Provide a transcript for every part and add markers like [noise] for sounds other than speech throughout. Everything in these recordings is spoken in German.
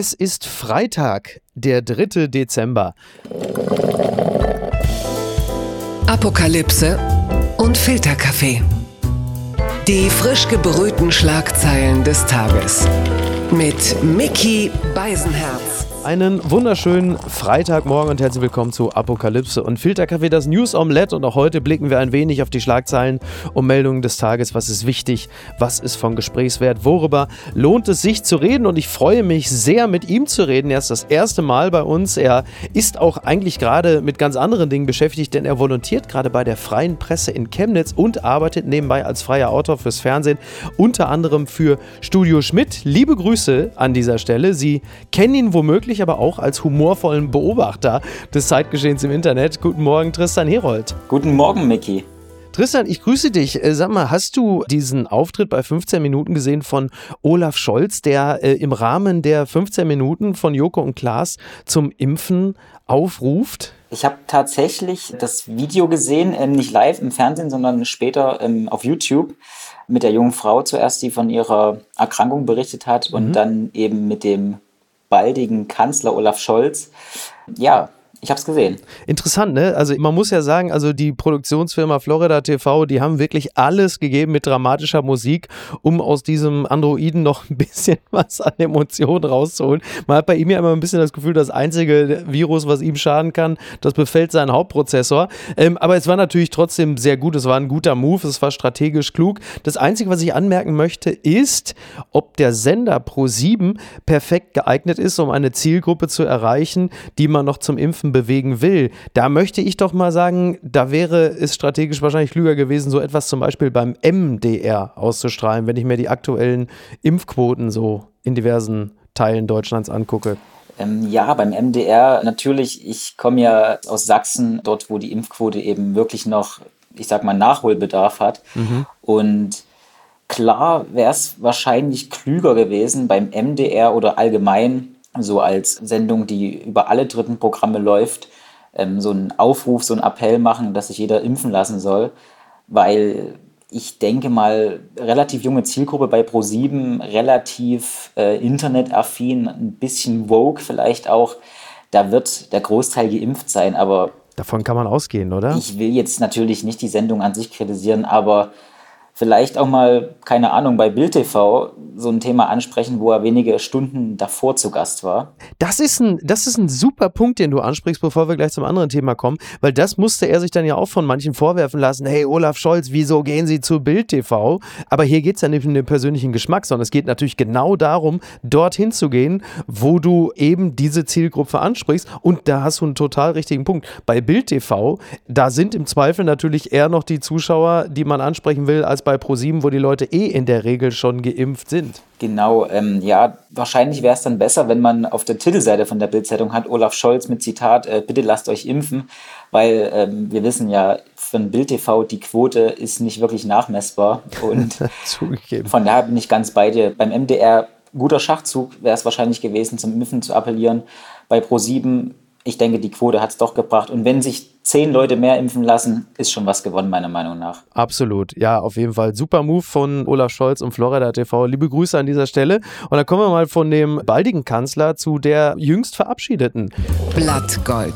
Es ist Freitag, der 3. Dezember. Apokalypse und Filterkaffee. Die frisch gebrühten Schlagzeilen des Tages. Mit Mickey Beisenherz. Einen wunderschönen Freitagmorgen und herzlich willkommen zu Apokalypse und Filterkaffee, das News Omelette. Und auch heute blicken wir ein wenig auf die Schlagzeilen und Meldungen des Tages. Was ist wichtig? Was ist von Gesprächswert? Worüber lohnt es sich zu reden? Und ich freue mich sehr, mit ihm zu reden. Er ist das erste Mal bei uns. Er ist auch eigentlich gerade mit ganz anderen Dingen beschäftigt, denn er volontiert gerade bei der Freien Presse in Chemnitz und arbeitet nebenbei als freier Autor fürs Fernsehen, unter anderem für Studio Schmidt. Liebe Grüße an dieser Stelle. Sie kennen ihn womöglich natürlich aber auch als humorvollen Beobachter des Zeitgeschehens im Internet. Guten Morgen, Tristan Herold. Guten Morgen, Mickey. Tristan, ich grüße dich. Äh, sag mal, hast du diesen Auftritt bei 15 Minuten gesehen von Olaf Scholz, der äh, im Rahmen der 15 Minuten von Joko und Klaas zum Impfen aufruft? Ich habe tatsächlich das Video gesehen, ähm, nicht live im Fernsehen, sondern später ähm, auf YouTube mit der jungen Frau zuerst, die von ihrer Erkrankung berichtet hat und mhm. dann eben mit dem baldigen Kanzler Olaf Scholz. Ja, ich habe es gesehen. Interessant, ne? Also man muss ja sagen, also die Produktionsfirma Florida TV, die haben wirklich alles gegeben mit dramatischer Musik, um aus diesem Androiden noch ein bisschen [laughs] was an Emotionen rauszuholen. Man hat bei ihm ja immer ein bisschen das Gefühl, das einzige Virus, was ihm schaden kann, das befällt seinen Hauptprozessor. Ähm, aber es war natürlich trotzdem sehr gut. Es war ein guter Move, es war strategisch klug. Das Einzige, was ich anmerken möchte, ist, ob der Sender Pro7 perfekt geeignet ist, um eine Zielgruppe zu erreichen, die man noch zum Impfen Impfen bewegen will, da möchte ich doch mal sagen, da wäre es strategisch wahrscheinlich klüger gewesen, so etwas zum Beispiel beim MDR auszustrahlen, wenn ich mir die aktuellen Impfquoten so in diversen Teilen Deutschlands angucke. Ähm, ja, beim MDR natürlich, ich komme ja aus Sachsen, dort wo die Impfquote eben wirklich noch, ich sag mal, Nachholbedarf hat. Mhm. Und klar wäre es wahrscheinlich klüger gewesen, beim MDR oder allgemein so als Sendung, die über alle dritten Programme läuft, ähm, so einen Aufruf, so einen Appell machen, dass sich jeder impfen lassen soll, weil ich denke mal, relativ junge Zielgruppe bei Pro7, relativ äh, internetaffin, ein bisschen Vogue vielleicht auch. Da wird der Großteil geimpft sein, aber. Davon kann man ausgehen, oder? Ich will jetzt natürlich nicht die Sendung an sich kritisieren, aber vielleicht auch mal, keine Ahnung, bei Bild TV so ein Thema ansprechen, wo er wenige Stunden davor zu Gast war. Das ist ein, das ist ein super Punkt, den du ansprichst, bevor wir gleich zum anderen Thema kommen, weil das musste er sich dann ja auch von manchen vorwerfen lassen. Hey, Olaf Scholz, wieso gehen Sie zu Bild TV? Aber hier geht es ja nicht um den persönlichen Geschmack, sondern es geht natürlich genau darum, dorthin zu gehen, wo du eben diese Zielgruppe ansprichst. Und da hast du einen total richtigen Punkt. Bei Bild TV, da sind im Zweifel natürlich eher noch die Zuschauer, die man ansprechen will, als bei ProSieben, wo die Leute eh in der Regel schon geimpft sind. Genau, ähm, ja, wahrscheinlich wäre es dann besser, wenn man auf der Titelseite von der Bildzeitung hat Olaf Scholz mit Zitat, äh, bitte lasst euch impfen, weil ähm, wir wissen ja von Bild TV, die Quote ist nicht wirklich nachmessbar und [laughs] von daher bin ich ganz bei dir. Beim MDR guter Schachzug wäre es wahrscheinlich gewesen, zum Impfen zu appellieren. Bei Pro7 ich denke, die Quote hat es doch gebracht. Und wenn sich zehn Leute mehr impfen lassen, ist schon was gewonnen, meiner Meinung nach. Absolut. Ja, auf jeden Fall. Super Move von Olaf Scholz und Florida TV. Liebe Grüße an dieser Stelle. Und dann kommen wir mal von dem baldigen Kanzler zu der jüngst verabschiedeten. Blattgold.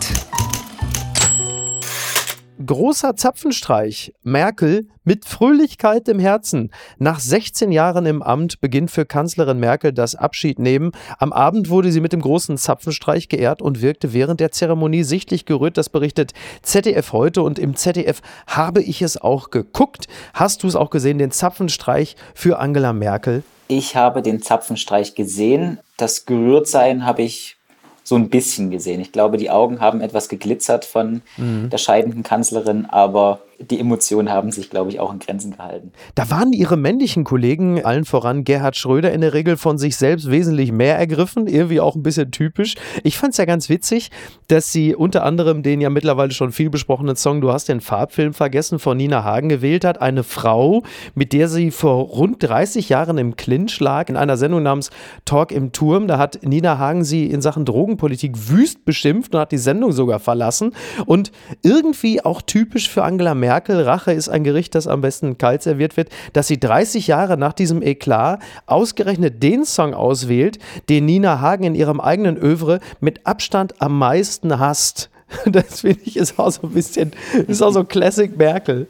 Großer Zapfenstreich. Merkel mit Fröhlichkeit im Herzen. Nach 16 Jahren im Amt beginnt für Kanzlerin Merkel das Abschiednehmen. Am Abend wurde sie mit dem großen Zapfenstreich geehrt und wirkte während der Zeremonie sichtlich gerührt. Das berichtet ZDF heute und im ZDF habe ich es auch geguckt. Hast du es auch gesehen, den Zapfenstreich für Angela Merkel? Ich habe den Zapfenstreich gesehen. Das Gerührtsein habe ich so ein bisschen gesehen. Ich glaube, die Augen haben etwas geglitzert von mhm. der scheidenden Kanzlerin, aber die Emotionen haben sich, glaube ich, auch in Grenzen gehalten. Da waren ihre männlichen Kollegen, allen voran Gerhard Schröder, in der Regel von sich selbst wesentlich mehr ergriffen, irgendwie auch ein bisschen typisch. Ich fand es ja ganz witzig, dass sie unter anderem den ja mittlerweile schon viel besprochenen Song Du hast den Farbfilm vergessen von Nina Hagen gewählt hat. Eine Frau, mit der sie vor rund 30 Jahren im Clinch lag, in einer Sendung namens Talk im Turm. Da hat Nina Hagen sie in Sachen Drogenpolitik wüst beschimpft und hat die Sendung sogar verlassen. Und irgendwie auch typisch für Angela Merkel Merkel, Rache ist ein Gericht, das am besten kalt serviert wird, dass sie 30 Jahre nach diesem Eklat ausgerechnet den Song auswählt, den Nina Hagen in ihrem eigenen Övre mit Abstand am meisten hasst. [laughs] Das finde ich ist auch so ein bisschen, ist auch so Classic Merkel.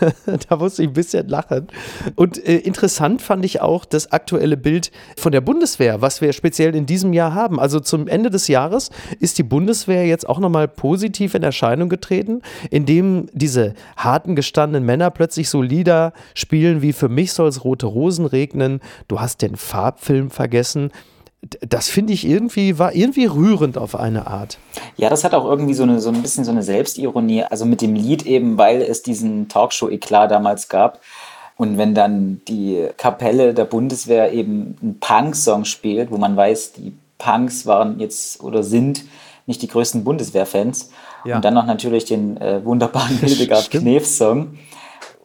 [laughs] da musste ich ein bisschen lachen. Und äh, interessant fand ich auch das aktuelle Bild von der Bundeswehr, was wir speziell in diesem Jahr haben. Also zum Ende des Jahres ist die Bundeswehr jetzt auch nochmal positiv in Erscheinung getreten, indem diese harten gestandenen Männer plötzlich so Lieder spielen wie Für mich soll es rote Rosen regnen, du hast den Farbfilm vergessen das finde ich irgendwie, war irgendwie rührend auf eine Art. Ja, das hat auch irgendwie so, eine, so ein bisschen so eine Selbstironie. Also mit dem Lied eben, weil es diesen Talkshow-Eklat damals gab. Und wenn dann die Kapelle der Bundeswehr eben einen Punk-Song spielt, wo man weiß, die Punks waren jetzt oder sind nicht die größten Bundeswehr-Fans. Ja. Und dann noch natürlich den äh, wunderbaren [laughs] Hildegard Knef-Song.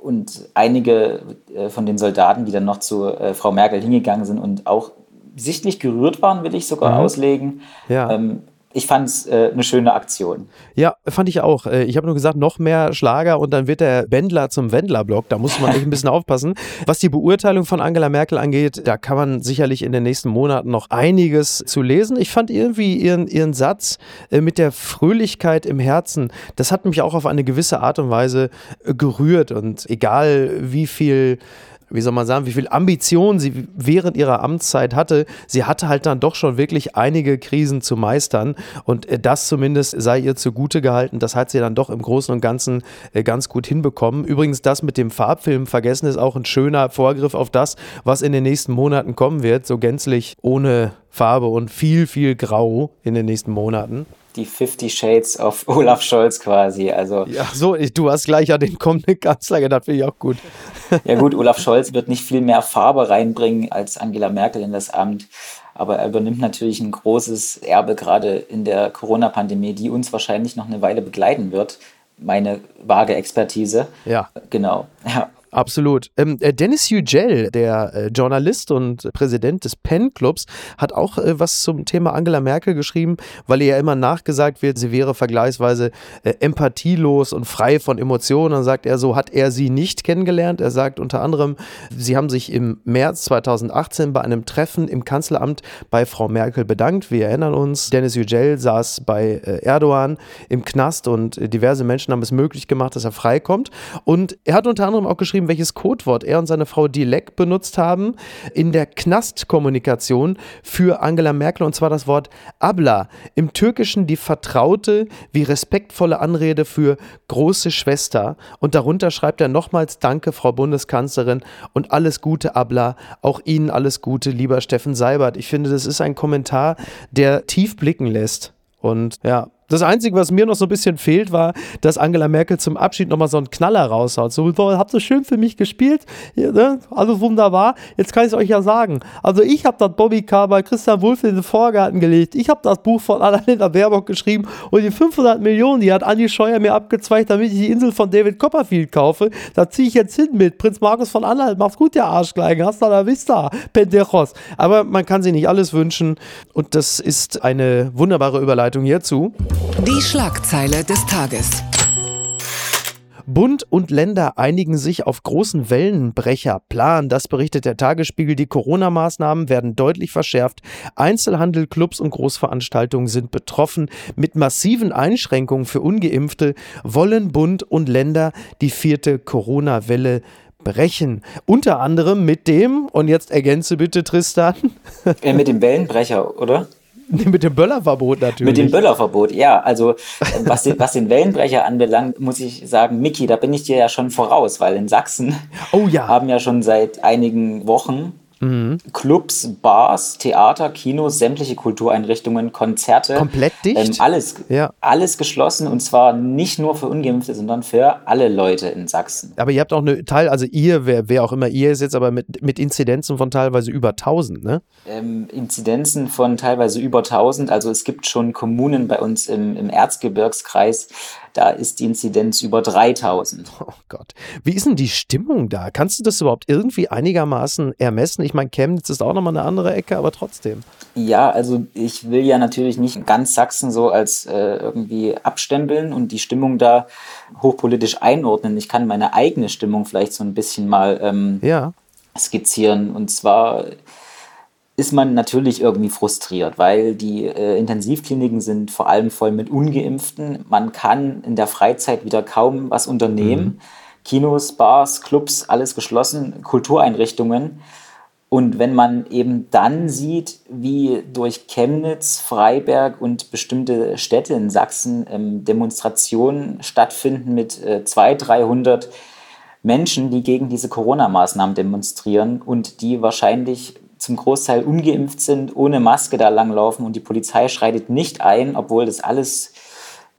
Und einige äh, von den Soldaten, die dann noch zu äh, Frau Merkel hingegangen sind und auch sichtlich gerührt waren, will ich sogar mhm. auslegen. Ja. Ähm, ich fand es äh, eine schöne Aktion. Ja, fand ich auch. Äh, ich habe nur gesagt, noch mehr Schlager und dann wird der Wendler zum Wendler-Block. Da muss man echt ein bisschen [laughs] aufpassen. Was die Beurteilung von Angela Merkel angeht, da kann man sicherlich in den nächsten Monaten noch einiges zu lesen. Ich fand irgendwie ihren, ihren Satz äh, mit der Fröhlichkeit im Herzen, das hat mich auch auf eine gewisse Art und Weise äh, gerührt. Und egal wie viel wie soll man sagen, wie viel Ambition sie während ihrer Amtszeit hatte. Sie hatte halt dann doch schon wirklich einige Krisen zu meistern und äh, das zumindest sei ihr zugute gehalten. Das hat sie dann doch im Großen und Ganzen äh, ganz gut hinbekommen. Übrigens, das mit dem Farbfilm vergessen ist auch ein schöner Vorgriff auf das, was in den nächsten Monaten kommen wird. So gänzlich ohne Farbe und viel, viel Grau in den nächsten Monaten die 50 Shades of [laughs] Olaf Scholz quasi. Also ja, so, du hast gleich an den kommenden Kanzler gedacht, finde ich auch gut. [laughs] ja gut, Olaf Scholz wird nicht viel mehr Farbe reinbringen als Angela Merkel in das Amt. Aber er übernimmt natürlich ein großes Erbe gerade in der Corona-Pandemie, die uns wahrscheinlich noch eine Weile begleiten wird. Meine vage Expertise. Ja. Genau. Ja. Absolut. Ähm, äh, Dennis Yücel, der äh, Journalist und Präsident des Pen Clubs, hat auch äh, was zum Thema Angela Merkel geschrieben, weil ihr ja immer nachgesagt wird, sie wäre vergleichsweise äh, empathielos und frei von Emotionen. Dann sagt er, so hat er sie nicht kennengelernt. Er sagt unter anderem, sie haben sich im März 2018 bei einem Treffen im Kanzleramt bei Frau Merkel bedankt. Wir erinnern uns, Dennis Yücel saß bei äh, Erdogan im Knast und äh, diverse Menschen haben es möglich gemacht, dass er freikommt. Und er hat unter anderem auch geschrieben, aufgeschrieben, welches Codewort er und seine Frau Dilek benutzt haben in der Knastkommunikation für Angela Merkel und zwar das Wort Abla. Im Türkischen die vertraute wie respektvolle Anrede für große Schwester und darunter schreibt er nochmals Danke, Frau Bundeskanzlerin und alles Gute, Abla. Auch Ihnen alles Gute, lieber Steffen Seibert. Ich finde, das ist ein Kommentar, der tief blicken lässt. Und ja, das Einzige, was mir noch so ein bisschen fehlt, war, dass Angela Merkel zum Abschied nochmal so einen Knaller raushaut. So, habt ihr schön für mich gespielt, ja, ne? alles wunderbar. Jetzt kann ich es euch ja sagen. Also ich habe das Bobbycar bei Christian Wulff in den Vorgarten gelegt. Ich habe das Buch von Annalena Baerbock geschrieben und die 500 Millionen, die hat Andi Scheuer mir abgezweigt, damit ich die Insel von David Copperfield kaufe. Da ziehe ich jetzt hin mit. Prinz Markus von Anhalt, mach's gut, der Arschgleichen. Hasta la vista, Pendejos. Aber man kann sich nicht alles wünschen und das ist eine wunderbare Überleitung hierzu. Die Schlagzeile des Tages. Bund und Länder einigen sich auf großen Wellenbrecherplan. Das berichtet der Tagesspiegel. Die Corona-Maßnahmen werden deutlich verschärft. Einzelhandel, Clubs und Großveranstaltungen sind betroffen. Mit massiven Einschränkungen für Ungeimpfte wollen Bund und Länder die vierte Corona-Welle brechen. Unter anderem mit dem, und jetzt ergänze bitte Tristan. Äh, mit dem Wellenbrecher, oder? [laughs] Mit dem Böllerverbot natürlich. Mit dem Böllerverbot, ja. Also was den, was den Wellenbrecher anbelangt, muss ich sagen, Miki, da bin ich dir ja schon voraus, weil in Sachsen oh, ja. haben ja schon seit einigen Wochen Mhm. Clubs, Bars, Theater, Kinos, sämtliche Kultureinrichtungen, Konzerte. Komplett dicht? Ähm, alles, ja. alles geschlossen und zwar nicht nur für Ungeimpfte, sondern für alle Leute in Sachsen. Aber ihr habt auch eine Teil, also ihr, wer, wer auch immer ihr ist jetzt, aber mit, mit Inzidenzen von teilweise über 1000, ne? Ähm, Inzidenzen von teilweise über 1000. Also es gibt schon Kommunen bei uns im, im Erzgebirgskreis, da ist die Inzidenz über 3000. Oh Gott. Wie ist denn die Stimmung da? Kannst du das überhaupt irgendwie einigermaßen ermessen? Ich meine, Chemnitz ist auch nochmal eine andere Ecke, aber trotzdem. Ja, also ich will ja natürlich nicht ganz Sachsen so als äh, irgendwie abstempeln und die Stimmung da hochpolitisch einordnen. Ich kann meine eigene Stimmung vielleicht so ein bisschen mal ähm, ja. skizzieren. Und zwar ist man natürlich irgendwie frustriert, weil die äh, Intensivkliniken sind vor allem voll mit ungeimpften. Man kann in der Freizeit wieder kaum was unternehmen. Mhm. Kinos, Bars, Clubs, alles geschlossen, Kultureinrichtungen. Und wenn man eben dann sieht, wie durch Chemnitz, Freiberg und bestimmte Städte in Sachsen ähm, Demonstrationen stattfinden mit äh, 200, 300 Menschen, die gegen diese Corona-Maßnahmen demonstrieren und die wahrscheinlich zum Großteil ungeimpft sind, ohne Maske da langlaufen und die Polizei schreitet nicht ein, obwohl das alles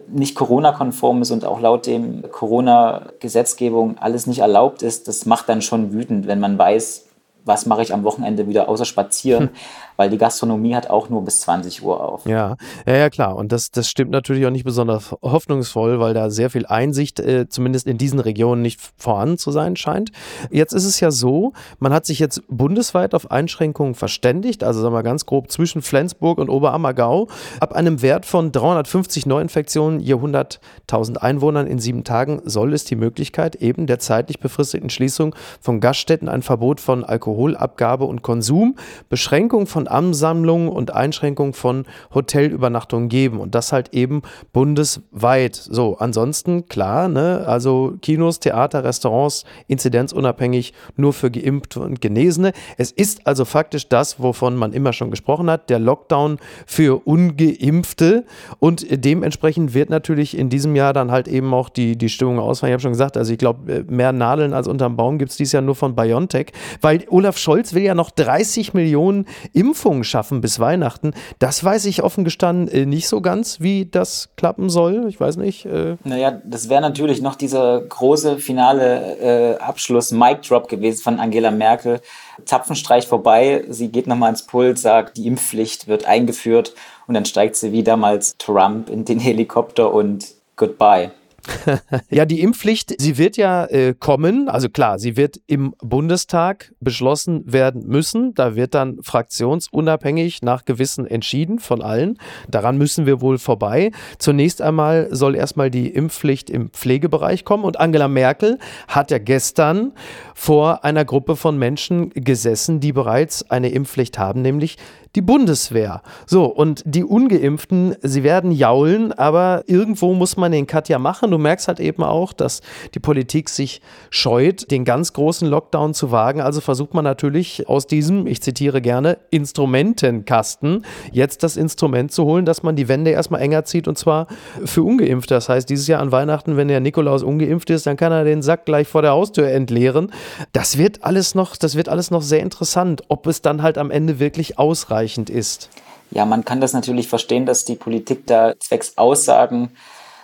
nicht Corona-konform ist und auch laut dem Corona-Gesetzgebung alles nicht erlaubt ist, das macht dann schon wütend, wenn man weiß, was mache ich am Wochenende wieder außer spazieren, hm. [laughs] weil die Gastronomie hat auch nur bis 20 Uhr auf. Ja, ja, ja klar. Und das, das stimmt natürlich auch nicht besonders hoffnungsvoll, weil da sehr viel Einsicht, äh, zumindest in diesen Regionen, nicht vorhanden zu sein scheint. Jetzt ist es ja so, man hat sich jetzt bundesweit auf Einschränkungen verständigt, also sagen wir ganz grob zwischen Flensburg und Oberammergau. Ab einem Wert von 350 Neuinfektionen je 100.000 Einwohnern in sieben Tagen soll es die Möglichkeit eben der zeitlich befristeten Schließung von Gaststätten, ein Verbot von Alkohol Alkoholabgabe und Konsum, Beschränkung von Ansammlungen und Einschränkung von Hotelübernachtungen geben. Und das halt eben bundesweit. So, ansonsten klar, ne, also Kinos, Theater, Restaurants, inzidenzunabhängig nur für Geimpfte und Genesene. Es ist also faktisch das, wovon man immer schon gesprochen hat, der Lockdown für Ungeimpfte. Und dementsprechend wird natürlich in diesem Jahr dann halt eben auch die, die Stimmung ausfallen. Ich habe schon gesagt, also ich glaube, mehr Nadeln als unterm Baum gibt es dieses Jahr nur von BioNTech, weil Olaf Scholz will ja noch 30 Millionen Impfungen schaffen bis Weihnachten. Das weiß ich offen gestanden äh, nicht so ganz, wie das klappen soll. Ich weiß nicht. Äh. Naja, das wäre natürlich noch dieser große finale äh, Abschluss, Mic Drop gewesen von Angela Merkel. Zapfenstreich vorbei, sie geht nochmal ins Pult, sagt, die Impfpflicht wird eingeführt und dann steigt sie wie damals Trump in den Helikopter und goodbye. [laughs] ja, die Impfpflicht, sie wird ja äh, kommen. Also klar, sie wird im Bundestag beschlossen werden müssen. Da wird dann fraktionsunabhängig nach Gewissen entschieden von allen. Daran müssen wir wohl vorbei. Zunächst einmal soll erstmal die Impfpflicht im Pflegebereich kommen. Und Angela Merkel hat ja gestern vor einer Gruppe von Menschen gesessen, die bereits eine Impfpflicht haben, nämlich die Bundeswehr. So, und die Ungeimpften, sie werden jaulen, aber irgendwo muss man den Cut ja machen. Du merkst halt eben auch, dass die Politik sich scheut, den ganz großen Lockdown zu wagen. Also versucht man natürlich aus diesem, ich zitiere gerne, Instrumentenkasten jetzt das Instrument zu holen, dass man die Wände erstmal enger zieht und zwar für Ungeimpfte. Das heißt, dieses Jahr an Weihnachten, wenn der Nikolaus ungeimpft ist, dann kann er den Sack gleich vor der Haustür entleeren. Das wird alles noch, das wird alles noch sehr interessant, ob es dann halt am Ende wirklich ausreicht ausreichend ist? Ja, man kann das natürlich verstehen, dass die Politik da zwecks Aussagen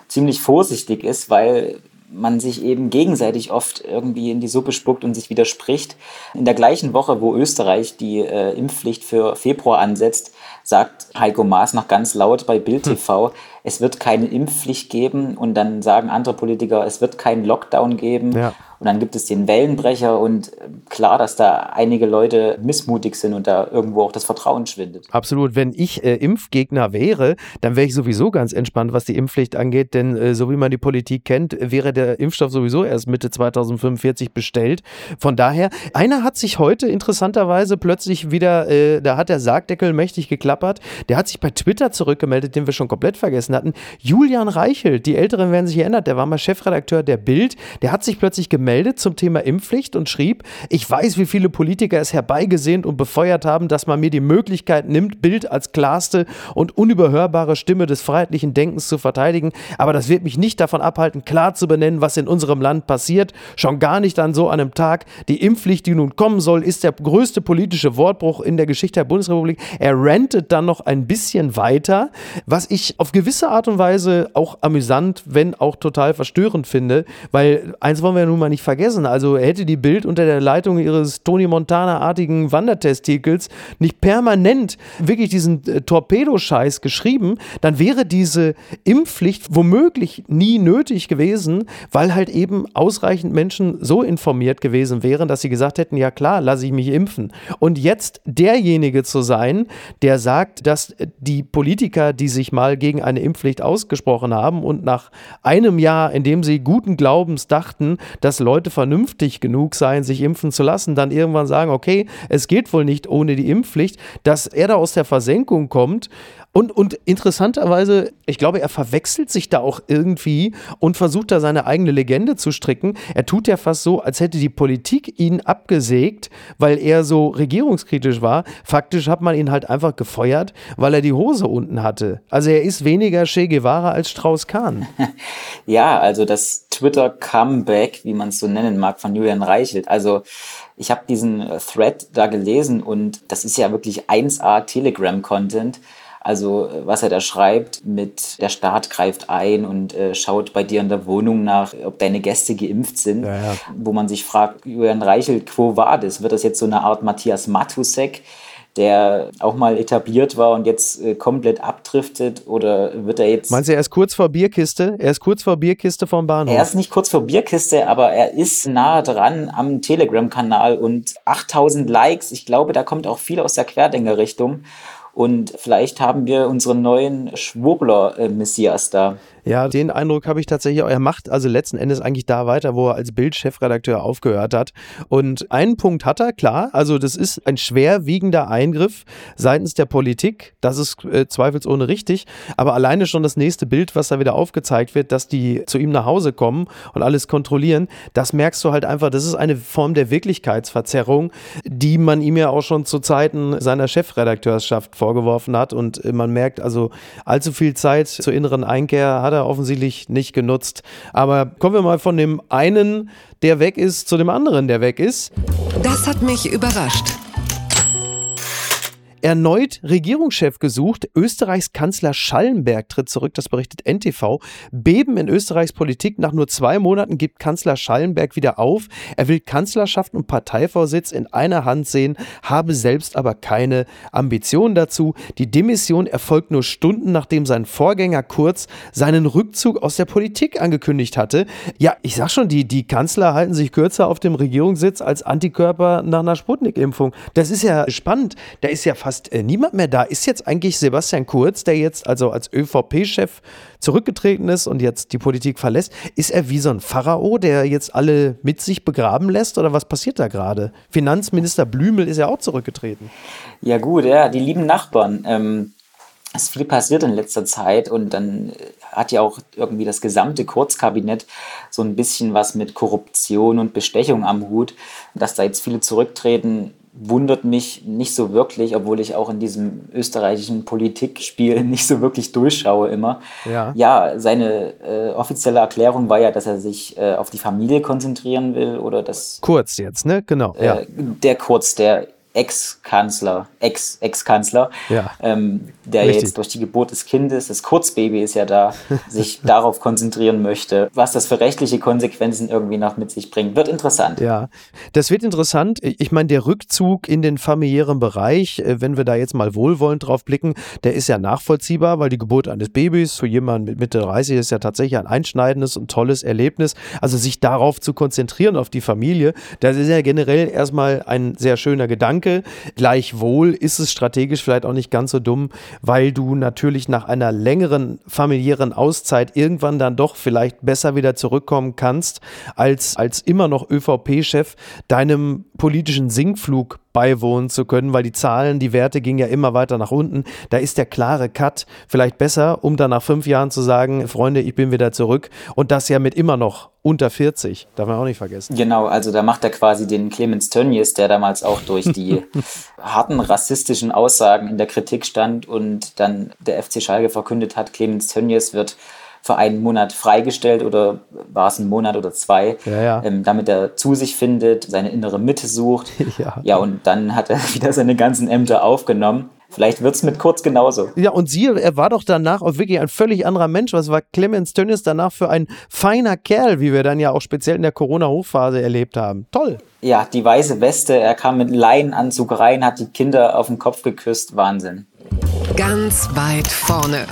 ziemlich vorsichtig ist, weil man sich eben gegenseitig oft irgendwie in die Suppe spuckt und sich widerspricht. In der gleichen Woche, wo Österreich die äh, Impfpflicht für Februar ansetzt, sagt Heiko Maas noch ganz laut bei Bild TV, hm. es wird keine Impfpflicht geben und dann sagen andere Politiker, es wird keinen Lockdown geben. Ja. Und dann gibt es den Wellenbrecher und äh, klar, dass da einige Leute missmutig sind und da irgendwo auch das Vertrauen schwindet. Absolut. Wenn ich äh, Impfgegner wäre, dann wäre ich sowieso ganz entspannt, was die Impfpflicht angeht, denn äh, so wie man die Politik kennt, wäre der Impfstoff sowieso erst Mitte 2045 bestellt. Von daher, einer hat sich heute interessanterweise plötzlich wieder, äh, da hat der Sargdeckel mächtig geklappert, der hat sich bei Twitter zurückgemeldet, den wir schon komplett vergessen hatten. Julian Reichelt, die Älteren werden sich erinnern, der war mal Chefredakteur der Bild, der hat sich plötzlich gemeldet, gemeldet zum Thema Impfpflicht und schrieb, ich weiß, wie viele Politiker es herbeigesehnt und befeuert haben, dass man mir die Möglichkeit nimmt, Bild als klarste und unüberhörbare Stimme des freiheitlichen Denkens zu verteidigen, aber das wird mich nicht davon abhalten, klar zu benennen, was in unserem Land passiert, schon gar nicht an so einem Tag. Die Impfpflicht, die nun kommen soll, ist der größte politische Wortbruch in der Geschichte der Bundesrepublik. Er rantet dann noch ein bisschen weiter, was ich auf gewisse Art und Weise auch amüsant, wenn auch total verstörend finde, weil eins wollen wir ja nun mal nicht nicht vergessen. Also hätte die Bild unter der Leitung ihres Tony Montana-artigen Wandertestikels nicht permanent wirklich diesen äh, Torpedoscheiß geschrieben, dann wäre diese Impfpflicht womöglich nie nötig gewesen, weil halt eben ausreichend Menschen so informiert gewesen wären, dass sie gesagt hätten, ja klar, lasse ich mich impfen. Und jetzt derjenige zu sein, der sagt, dass die Politiker, die sich mal gegen eine Impfpflicht ausgesprochen haben und nach einem Jahr, in dem sie guten Glaubens dachten, dass Leute vernünftig genug seien, sich impfen zu lassen, dann irgendwann sagen, okay, es geht wohl nicht ohne die Impfpflicht, dass er da aus der Versenkung kommt und, und interessanterweise, ich glaube, er verwechselt sich da auch irgendwie und versucht da seine eigene Legende zu stricken. Er tut ja fast so, als hätte die Politik ihn abgesägt, weil er so regierungskritisch war. Faktisch hat man ihn halt einfach gefeuert, weil er die Hose unten hatte. Also er ist weniger Che Guevara als Strauß-Kahn. [laughs] Ja, also das Twitter-Comeback, wie man es so nennen mag, von Julian Reichelt. Also ich habe diesen Thread da gelesen und das ist ja wirklich 1A Telegram-Content. Also was er da schreibt mit der Staat greift ein und äh, schaut bei dir in der Wohnung nach, ob deine Gäste geimpft sind, ja, ja. wo man sich fragt, Julian Reichelt, quo war das? Wird das jetzt so eine Art Matthias Matusek? der auch mal etabliert war und jetzt äh, komplett abdriftet oder wird er jetzt. Meinst du, er ist kurz vor Bierkiste? Er ist kurz vor Bierkiste vom Bahnhof. Er ist nicht kurz vor Bierkiste, aber er ist nah dran am Telegram-Kanal und 8000 Likes. Ich glaube, da kommt auch viel aus der Querdenker-Richtung. Und vielleicht haben wir unseren neuen Schwurbler-Messias da. Ja, den Eindruck habe ich tatsächlich auch. Er macht also letzten Endes eigentlich da weiter, wo er als Bild-Chefredakteur aufgehört hat. Und einen Punkt hat er, klar. Also, das ist ein schwerwiegender Eingriff seitens der Politik. Das ist äh, zweifelsohne richtig. Aber alleine schon das nächste Bild, was da wieder aufgezeigt wird, dass die zu ihm nach Hause kommen und alles kontrollieren, das merkst du halt einfach. Das ist eine Form der Wirklichkeitsverzerrung, die man ihm ja auch schon zu Zeiten seiner Chefredakteurschaft vorgeworfen hat. Und äh, man merkt also, allzu viel Zeit zur inneren Einkehr hat er er offensichtlich nicht genutzt. Aber kommen wir mal von dem einen, der weg ist, zu dem anderen, der weg ist. Das hat mich überrascht. Erneut Regierungschef gesucht. Österreichs Kanzler Schallenberg tritt zurück, das berichtet NTV. Beben in Österreichs Politik. Nach nur zwei Monaten gibt Kanzler Schallenberg wieder auf. Er will Kanzlerschaft und Parteivorsitz in einer Hand sehen, habe selbst aber keine Ambitionen dazu. Die Demission erfolgt nur Stunden, nachdem sein Vorgänger Kurz seinen Rückzug aus der Politik angekündigt hatte. Ja, ich sag schon, die, die Kanzler halten sich kürzer auf dem Regierungssitz als Antikörper nach einer Sputnik-Impfung. Das ist ja spannend. Da ist ja fast fast äh, niemand mehr da. Ist jetzt eigentlich Sebastian Kurz, der jetzt also als ÖVP-Chef zurückgetreten ist und jetzt die Politik verlässt, ist er wie so ein Pharao, der jetzt alle mit sich begraben lässt oder was passiert da gerade? Finanzminister Blümel ist ja auch zurückgetreten. Ja gut, ja, die lieben Nachbarn. Ähm, es ist viel passiert in letzter Zeit und dann äh, hat ja auch irgendwie das gesamte Kurzkabinett so ein bisschen was mit Korruption und Bestechung am Hut. Dass da jetzt viele zurücktreten, wundert mich nicht so wirklich, obwohl ich auch in diesem österreichischen Politikspiel [laughs] nicht so wirklich durchschaue immer. Ja, ja seine äh, offizielle Erklärung war ja, dass er sich äh, auf die Familie konzentrieren will oder das. Kurz jetzt, ne? Genau. Äh, ja. Der Kurz, der Ex-Kanzler, Ex-Ex-Kanzler, ja, ähm, der richtig. jetzt durch die Geburt des Kindes, das Kurzbaby ist ja da, [laughs] sich darauf konzentrieren möchte. Was das für rechtliche Konsequenzen irgendwie noch mit sich bringt, wird interessant. Ja, das wird interessant. Ich meine, der Rückzug in den familiären Bereich, äh, wenn wir da jetzt mal wohlwollend drauf blicken, der ist ja nachvollziehbar, weil die Geburt eines Babys für jemanden mit Mitte 30 ist ja tatsächlich ein einschneidendes und tolles Erlebnis. Also sich darauf zu konzentrieren, auf die Familie, das ist ja generell erstmal ein sehr schöner Gedanke. Gedanke. Gleichwohl ist es strategisch vielleicht auch nicht ganz so dumm, weil du natürlich nach einer längeren familiären Auszeit irgendwann dann doch vielleicht besser wieder zurückkommen kannst, als, als immer noch ÖVP-Chef deinem politischen Sinkflug beiwohnen zu können, weil die Zahlen, die Werte gingen ja immer weiter nach unten. Da ist der klare Cut vielleicht besser, um dann nach fünf Jahren zu sagen, Freunde, ich bin wieder zurück. Und das ja mit immer noch unter 40, darf man auch nicht vergessen. Genau, also da macht er quasi den Clemens Tönnies, der damals auch durch die [laughs] harten rassistischen Aussagen in der Kritik stand und dann der FC Schalke verkündet hat, Clemens Tönnies wird für einen Monat freigestellt oder war es ein Monat oder zwei, ja, ja. Ähm, damit er zu sich findet, seine innere Mitte sucht. [laughs] Ja. ja, und dann hat er [laughs] wieder seine ganzen Ämter aufgenommen. Vielleicht wird es mit Kurz genauso. Ja, und sie, er war doch danach auch wirklich ein völlig anderer Mensch. Was war Clemens Tönnies danach für ein feiner Kerl, wie wir dann ja auch speziell in der Corona-Hochphase erlebt haben? Toll. Ja, die weiße Weste, er kam mit Leinenanzug rein, hat die Kinder auf den Kopf geküsst. Wahnsinn. Ganz weit vorne.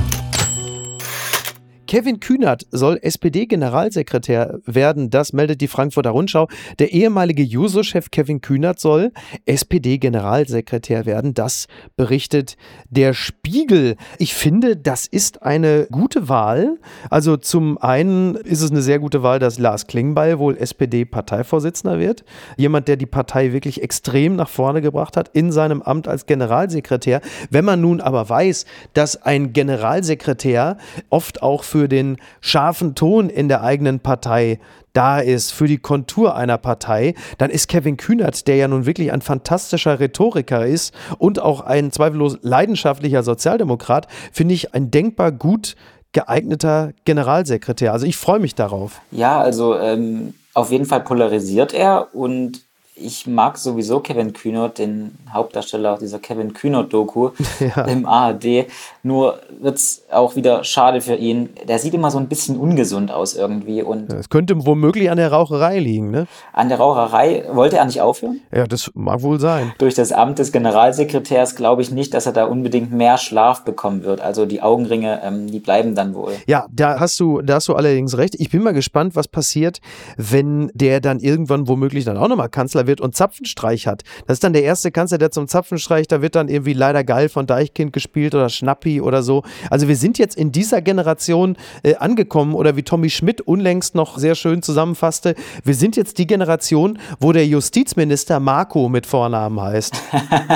Kevin Kühnert soll SPD-Generalsekretär werden, das meldet die Frankfurter Rundschau. Der ehemalige Juso-Chef Kevin Kühnert soll SPD-Generalsekretär werden, das berichtet der Spiegel. Ich finde, das ist eine gute Wahl. Also zum einen ist es eine sehr gute Wahl, dass Lars Klingbeil wohl SPD-Parteivorsitzender wird. Jemand, der die Partei wirklich extrem nach vorne gebracht hat in seinem Amt als Generalsekretär. Wenn man nun aber weiß, dass ein Generalsekretär oft auch für für den scharfen Ton in der eigenen Partei da ist, für die Kontur einer Partei, dann ist Kevin Kühnert, der ja nun wirklich ein fantastischer Rhetoriker ist und auch ein zweifellos leidenschaftlicher Sozialdemokrat, finde ich ein denkbar gut geeigneter Generalsekretär. Also ich freue mich darauf. Ja, also ähm, auf jeden Fall polarisiert er und ich mag sowieso Kevin Kühnert, den Hauptdarsteller dieser Kevin Kühnert-Doku [laughs] ja. im ARD. Nur wird es auch wieder schade für ihn. Der sieht immer so ein bisschen ungesund aus irgendwie. Und es könnte womöglich an der Raucherei liegen, ne? An der Raucherei wollte er nicht aufhören? Ja, das mag wohl sein. Durch das Amt des Generalsekretärs glaube ich nicht, dass er da unbedingt mehr Schlaf bekommen wird. Also die Augenringe, ähm, die bleiben dann wohl. Ja, da hast du, da hast du allerdings recht. Ich bin mal gespannt, was passiert, wenn der dann irgendwann womöglich dann auch nochmal Kanzler wird und Zapfenstreich hat. Das ist dann der erste Kanzler, der zum Zapfenstreich, da wird dann irgendwie leider geil von Deichkind gespielt oder Schnappi oder so. Also wir sind jetzt in dieser Generation äh, angekommen oder wie Tommy Schmidt unlängst noch sehr schön zusammenfasste, wir sind jetzt die Generation, wo der Justizminister Marco mit Vornamen heißt.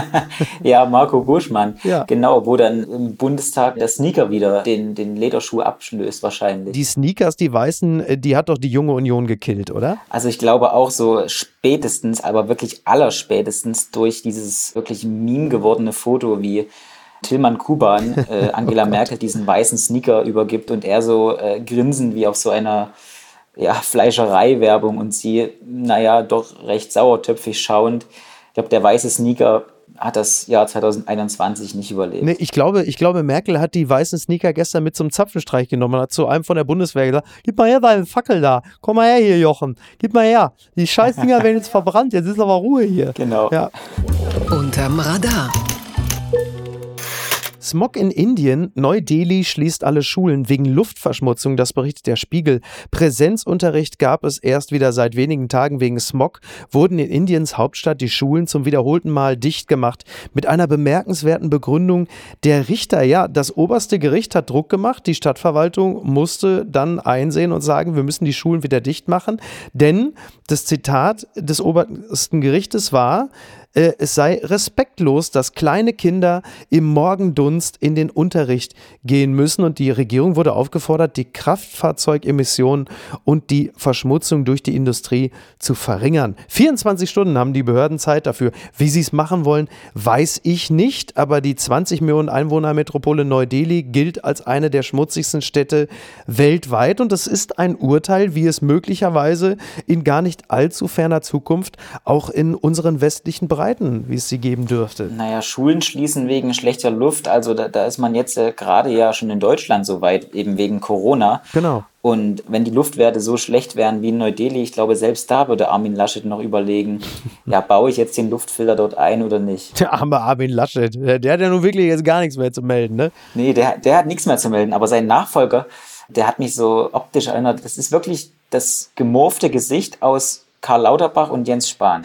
[laughs] ja, Marco Buschmann. Ja. Genau, wo dann im Bundestag der Sneaker wieder den, den Lederschuh abschlößt wahrscheinlich. Die Sneakers, die weißen, äh, die hat doch die junge Union gekillt, oder? Also ich glaube auch so spätestens, aber wirklich allerspätestens durch dieses wirklich meme gewordene Foto, wie Tillmann Kuban [laughs] äh, Angela oh Merkel diesen weißen Sneaker übergibt und er so äh, grinsen wie auf so einer ja, Fleischerei-Werbung und sie, naja, doch recht sauertöpfig schauend. Ich glaube, der weiße Sneaker hat das Jahr 2021 nicht überlebt. Nee, ich glaube, ich glaube, Merkel hat die weißen Sneaker gestern mit zum Zapfenstreich genommen und hat zu einem von der Bundeswehr gesagt, gib mal her deinen Fackel da, komm mal her hier, Jochen, gib mal her. Die scheiß Dinger [laughs] werden jetzt verbrannt, jetzt ist aber Ruhe hier. Genau. Ja. Unterm Radar. Smog in Indien. Neu-Delhi schließt alle Schulen wegen Luftverschmutzung. Das berichtet der Spiegel. Präsenzunterricht gab es erst wieder seit wenigen Tagen wegen Smog. Wurden in Indiens Hauptstadt die Schulen zum wiederholten Mal dicht gemacht. Mit einer bemerkenswerten Begründung. Der Richter, ja, das oberste Gericht hat Druck gemacht. Die Stadtverwaltung musste dann einsehen und sagen, wir müssen die Schulen wieder dicht machen. Denn das Zitat des obersten Gerichtes war, äh, es sei respektlos, dass kleine Kinder im Morgendunst in den Unterricht gehen müssen. Und die Regierung wurde aufgefordert, die Kraftfahrzeugemissionen und die Verschmutzung durch die Industrie zu verringern. 24 Stunden haben die Behörden Zeit dafür. Wie sie es machen wollen, weiß ich nicht. Aber die 20 Millionen Einwohnermetropole Neu-Delhi gilt als eine der schmutzigsten Städte weltweit. Und das ist ein Urteil, wie es möglicherweise in gar nicht allzu ferner Zukunft auch in unseren westlichen Bereichen verbreiten, wie es sie geben dürfte. Naja, Schulen schließen wegen schlechter Luft. Also da, da ist man jetzt äh, gerade ja schon in Deutschland so weit, eben wegen Corona. Genau. Und wenn die Luftwerte so schlecht wären wie in Neu-Delhi, ich glaube, selbst da würde Armin Laschet noch überlegen, [laughs] ja, baue ich jetzt den Luftfilter dort ein oder nicht? Der arme Armin Laschet, der, der hat ja nun wirklich jetzt gar nichts mehr zu melden, ne? Nee, der, der hat nichts mehr zu melden, aber sein Nachfolger, der hat mich so optisch erinnert. Das ist wirklich das gemorfte Gesicht aus Karl Lauterbach und Jens Spahn.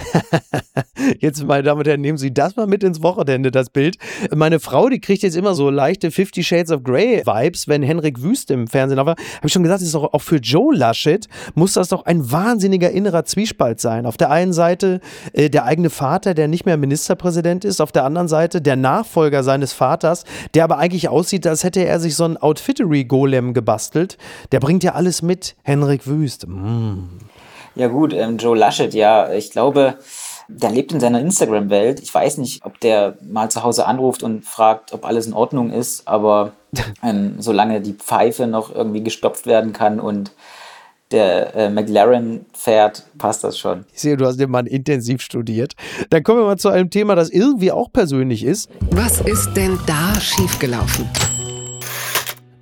[laughs] jetzt, meine Damen und Herren, nehmen Sie das mal mit ins Wochenende, das Bild. Meine Frau, die kriegt jetzt immer so leichte Fifty Shades of Grey Vibes, wenn Henrik Wüst im Fernsehen war. Habe ich schon gesagt, das ist doch auch für Joe Laschet muss das doch ein wahnsinniger innerer Zwiespalt sein. Auf der einen Seite äh, der eigene Vater, der nicht mehr Ministerpräsident ist, auf der anderen Seite der Nachfolger seines Vaters, der aber eigentlich aussieht, als hätte er sich so einen Outfittery-Golem gebastelt. Der bringt ja alles mit, Henrik Wüst. Mm. Ja gut, ähm, Joe Laschet, ja, ich glaube, der lebt in seiner Instagram-Welt. Ich weiß nicht, ob der mal zu Hause anruft und fragt, ob alles in Ordnung ist, aber [laughs] ähm, solange die Pfeife noch irgendwie gestopft werden kann und der äh, McLaren fährt, passt das schon. Ich sehe, du hast den Mann intensiv studiert. Dann kommen wir mal zu einem Thema, das irgendwie auch persönlich ist. Was ist denn da schiefgelaufen?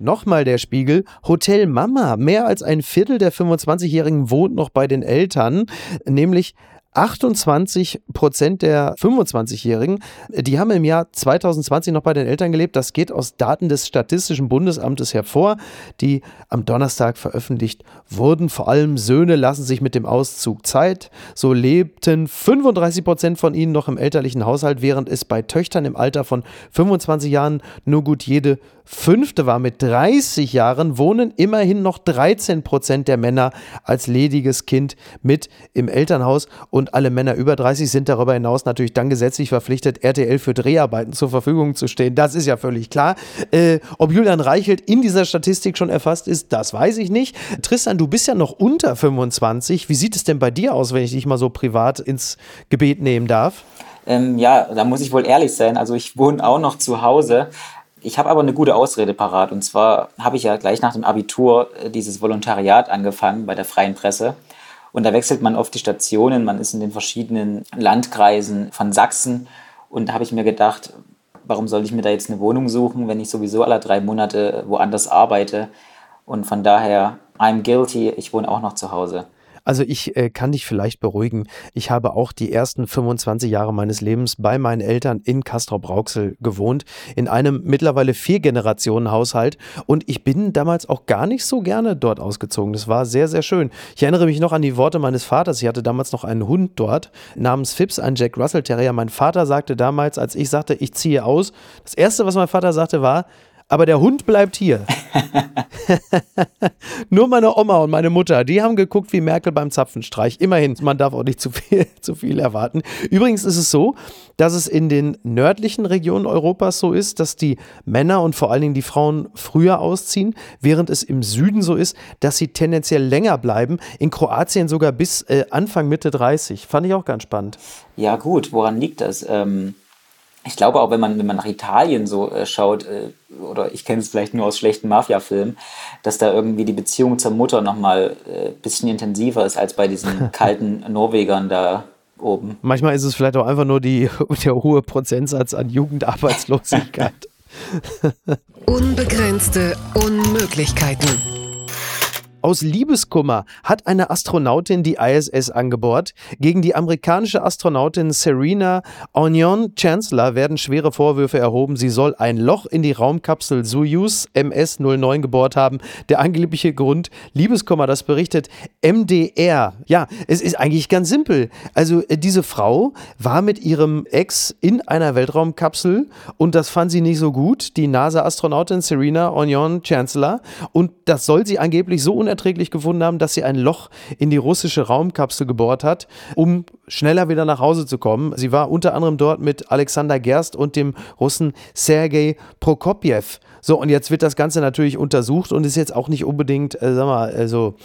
Nochmal der Spiegel. Hotel Mama. Mehr als ein Viertel der 25-Jährigen wohnt noch bei den Eltern, nämlich 28 Prozent der 25-Jährigen, die haben im Jahr 2020 noch bei den Eltern gelebt. Das geht aus Daten des Statistischen Bundesamtes hervor, die am Donnerstag veröffentlicht wurden. Vor allem Söhne lassen sich mit dem Auszug Zeit. So lebten 35 Prozent von ihnen noch im elterlichen Haushalt, während es bei Töchtern im Alter von 25 Jahren nur gut jede fünfte war. Mit 30 Jahren wohnen immerhin noch 13 Prozent der Männer als lediges Kind mit im Elternhaus und und alle Männer über 30 sind darüber hinaus natürlich dann gesetzlich verpflichtet, RTL für Dreharbeiten zur Verfügung zu stehen. Das ist ja völlig klar. Äh, ob Julian Reichelt in dieser Statistik schon erfasst ist, das weiß ich nicht. Tristan, du bist ja noch unter 25. Wie sieht es denn bei dir aus, wenn ich dich mal so privat ins Gebet nehmen darf? Ähm, ja, da muss ich wohl ehrlich sein. Also ich wohne auch noch zu Hause. Ich habe aber eine gute Ausrede parat. Und zwar habe ich ja gleich nach dem Abitur äh, dieses Volontariat angefangen bei der Freien Presse. Und da wechselt man oft die Stationen, man ist in den verschiedenen Landkreisen von Sachsen. Und da habe ich mir gedacht, warum soll ich mir da jetzt eine Wohnung suchen, wenn ich sowieso alle drei Monate woanders arbeite? Und von daher, I'm guilty, ich wohne auch noch zu Hause. Also ich äh, kann dich vielleicht beruhigen. Ich habe auch die ersten 25 Jahre meines Lebens bei meinen Eltern in Castrop-Rauxel gewohnt, in einem mittlerweile vier Generationen Haushalt und ich bin damals auch gar nicht so gerne dort ausgezogen. Das war sehr, sehr schön. Ich erinnere mich noch an die Worte meines Vaters. Ich hatte damals noch einen Hund dort namens Phipps, ein Jack Russell Terrier. Mein Vater sagte damals, als ich sagte, ich ziehe aus, das erste, was mein Vater sagte, war, aber der Hund bleibt hier. [laughs] Nur meine Oma und meine Mutter, die haben geguckt wie Merkel beim Zapfenstreich. Immerhin, man darf auch nicht zu viel, [laughs] zu viel erwarten. Übrigens ist es so, dass es in den nördlichen Regionen Europas so ist, dass die Männer und vor allen Dingen die Frauen früher ausziehen, während es im Süden so ist, dass sie tendenziell länger bleiben. In Kroatien sogar bis äh, Anfang, Mitte 30. Fand ich auch ganz spannend. Ja, gut, woran liegt das? Ähm ich glaube auch, wenn man, wenn man nach Italien so äh, schaut, äh, oder ich kenne es vielleicht nur aus schlechten Mafia-Filmen, dass da irgendwie die Beziehung zur Mutter nochmal ein äh, bisschen intensiver ist als bei diesen [laughs] kalten Norwegern da oben. Manchmal ist es vielleicht auch einfach nur die, [laughs] der hohe Prozentsatz an Jugendarbeitslosigkeit. [laughs] Unbegrenzte Unmöglichkeiten. Aus Liebeskummer hat eine Astronautin die ISS angebohrt. Gegen die amerikanische Astronautin Serena Onion Chancellor werden schwere Vorwürfe erhoben. Sie soll ein Loch in die Raumkapsel Soyuz MS-09 gebohrt haben. Der angebliche Grund Liebeskummer, das berichtet MDR. Ja, es ist eigentlich ganz simpel. Also äh, diese Frau war mit ihrem Ex in einer Weltraumkapsel und das fand sie nicht so gut, die NASA-Astronautin Serena Onion Chancellor. Und das soll sie angeblich so unerwartet unerträglich gefunden haben, dass sie ein Loch in die russische Raumkapsel gebohrt hat, um schneller wieder nach Hause zu kommen. Sie war unter anderem dort mit Alexander Gerst und dem Russen Sergei Prokopjew. So, und jetzt wird das Ganze natürlich untersucht und ist jetzt auch nicht unbedingt, äh, sag mal, also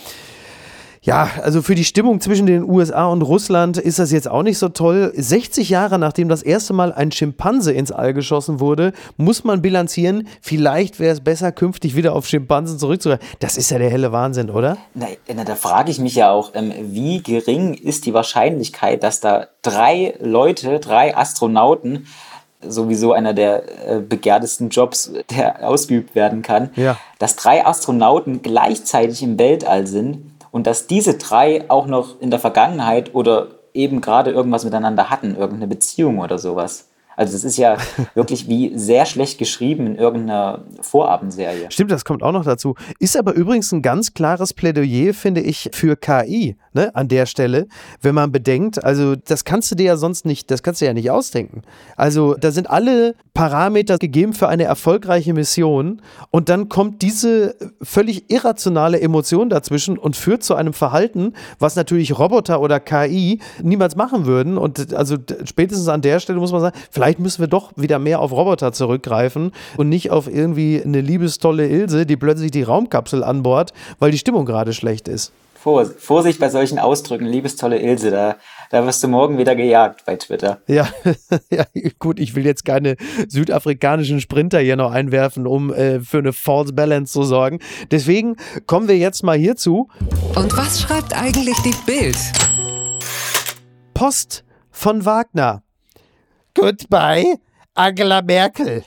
ja, also für die Stimmung zwischen den USA und Russland ist das jetzt auch nicht so toll. 60 Jahre nachdem das erste Mal ein Schimpanse ins All geschossen wurde, muss man bilanzieren, vielleicht wäre es besser, künftig wieder auf Schimpansen zurückzugreifen. Das ist ja der helle Wahnsinn, oder? Na, na da frage ich mich ja auch, ähm, wie gering ist die Wahrscheinlichkeit, dass da drei Leute, drei Astronauten, sowieso einer der äh, begehrtesten Jobs, der ausgeübt werden kann, ja. dass drei Astronauten gleichzeitig im Weltall sind und dass diese drei auch noch in der Vergangenheit oder eben gerade irgendwas miteinander hatten, irgendeine Beziehung oder sowas. Also das ist ja [laughs] wirklich wie sehr schlecht geschrieben in irgendeiner Vorabendserie. Stimmt, das kommt auch noch dazu. Ist aber übrigens ein ganz klares Plädoyer, finde ich, für KI ne, an der Stelle, wenn man bedenkt, also das kannst du dir ja sonst nicht, das kannst du ja nicht ausdenken. Also da sind alle Parameter gegeben für eine erfolgreiche Mission und dann kommt diese völlig irrationale Emotion dazwischen und führt zu einem Verhalten, was natürlich Roboter oder KI niemals machen würden. Und also spätestens an der Stelle muss man sagen, vielleicht müssen wir doch wieder mehr auf Roboter zurückgreifen und nicht auf irgendwie eine liebestolle Ilse, die plötzlich die Raumkapsel an Bord, weil die Stimmung gerade schlecht ist. Vorsicht bei solchen Ausdrücken, liebes tolle Ilse, da, da wirst du morgen wieder gejagt bei Twitter. Ja, [laughs] ja, gut, ich will jetzt keine südafrikanischen Sprinter hier noch einwerfen, um äh, für eine False Balance zu sorgen. Deswegen kommen wir jetzt mal hierzu. Und was schreibt eigentlich die Bild? Post von Wagner. Goodbye, Angela Merkel.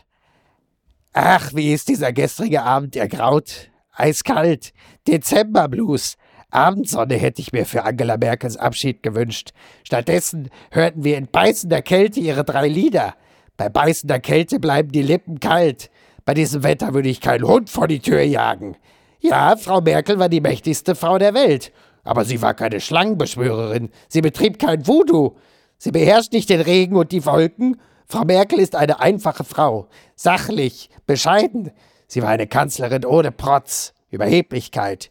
Ach, wie ist dieser gestrige Abend ergraut. Eiskalt. Dezemberblues. Abendsonne hätte ich mir für Angela Merkels Abschied gewünscht. Stattdessen hörten wir in beißender Kälte ihre drei Lieder. Bei beißender Kälte bleiben die Lippen kalt. Bei diesem Wetter würde ich keinen Hund vor die Tür jagen. Ja, Frau Merkel war die mächtigste Frau der Welt. Aber sie war keine Schlangenbeschwörerin. Sie betrieb kein Voodoo. Sie beherrscht nicht den Regen und die Wolken. Frau Merkel ist eine einfache Frau. Sachlich, bescheiden. Sie war eine Kanzlerin ohne Protz, Überheblichkeit.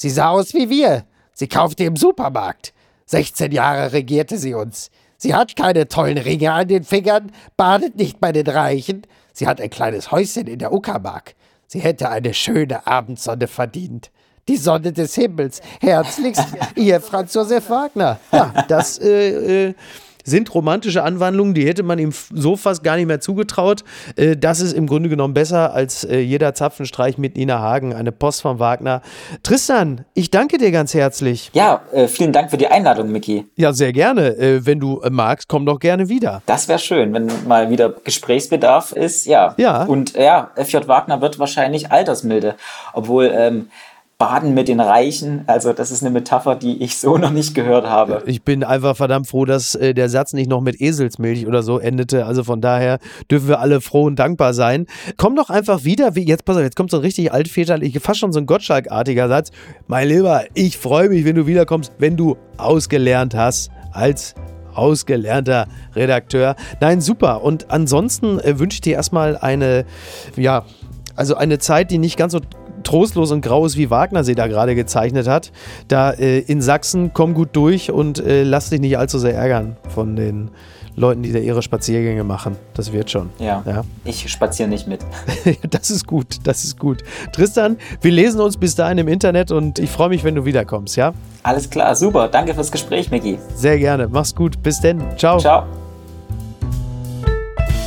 Sie sah aus wie wir. Sie kaufte im Supermarkt. 16 Jahre regierte sie uns. Sie hat keine tollen Ringe an den Fingern, badet nicht bei den Reichen. Sie hat ein kleines Häuschen in der Uckermark. Sie hätte eine schöne Abendsonne verdient. Die Sonne des Himmels. Herzlichst, [laughs] ihr Franz Josef Wagner. Ja, das äh, äh, sind romantische Anwandlungen, die hätte man ihm so fast gar nicht mehr zugetraut. Äh, das ist im Grunde genommen besser als äh, jeder Zapfenstreich mit Nina Hagen, eine Post von Wagner. Tristan, ich danke dir ganz herzlich. Ja, äh, vielen Dank für die Einladung, Miki. Ja, sehr gerne. Äh, wenn du äh, magst, komm doch gerne wieder. Das wäre schön, wenn mal wieder Gesprächsbedarf ist. Ja. Ja. Und ja, FJ Wagner wird wahrscheinlich altersmilde, obwohl ähm, Baden mit den Reichen. Also das ist eine Metapher, die ich so [laughs] noch nicht gehört habe. Ich bin einfach verdammt froh, dass äh, der Satz nicht noch mit Eselsmilch oder so endete. Also von daher dürfen wir alle froh und dankbar sein. Komm doch einfach wieder, wie jetzt pass auf, jetzt kommt so ein richtig altväterlich, fast schon so ein Gottschalk-artiger Satz. Mein Lieber, ich freue mich, wenn du wiederkommst, wenn du ausgelernt hast als ausgelernter Redakteur. Nein, super. Und ansonsten äh, wünsche ich dir erstmal eine, ja, also eine Zeit, die nicht ganz so trostlos und grau ist, wie Wagner sie da gerade gezeichnet hat. Da äh, in Sachsen, komm gut durch und äh, lass dich nicht allzu sehr ärgern von den Leuten, die da ihre Spaziergänge machen. Das wird schon. Ja. ja. Ich spaziere nicht mit. [laughs] das ist gut, das ist gut. Tristan, wir lesen uns bis dahin im Internet und ich freue mich, wenn du wiederkommst, ja? Alles klar, super. Danke fürs Gespräch, Micky. Sehr gerne. Mach's gut. Bis denn. Ciao. Ciao.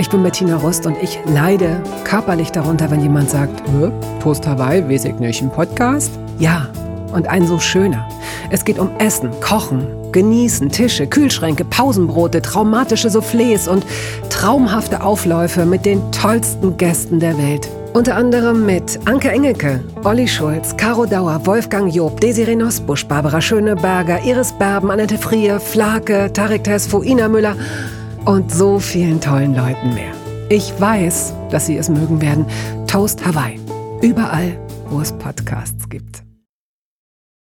Ich bin Bettina Rust und ich leide körperlich darunter, wenn jemand sagt, Toast Hawaii, weiß ich nicht, ein Podcast? Ja, und ein so schöner. Es geht um Essen, Kochen, Genießen, Tische, Kühlschränke, Pausenbrote, traumatische Soufflés und traumhafte Aufläufe mit den tollsten Gästen der Welt. Unter anderem mit Anke Engelke, Olli Schulz, Caro Dauer, Wolfgang Job, Desiree Nosbusch, Barbara Schöneberger, Iris Berben, Annette Frier, Flake, Tarek Tesfo, Ina Müller und so vielen tollen Leuten mehr. Ich weiß, dass Sie es mögen werden. Toast Hawaii. Überall, wo es Podcasts gibt.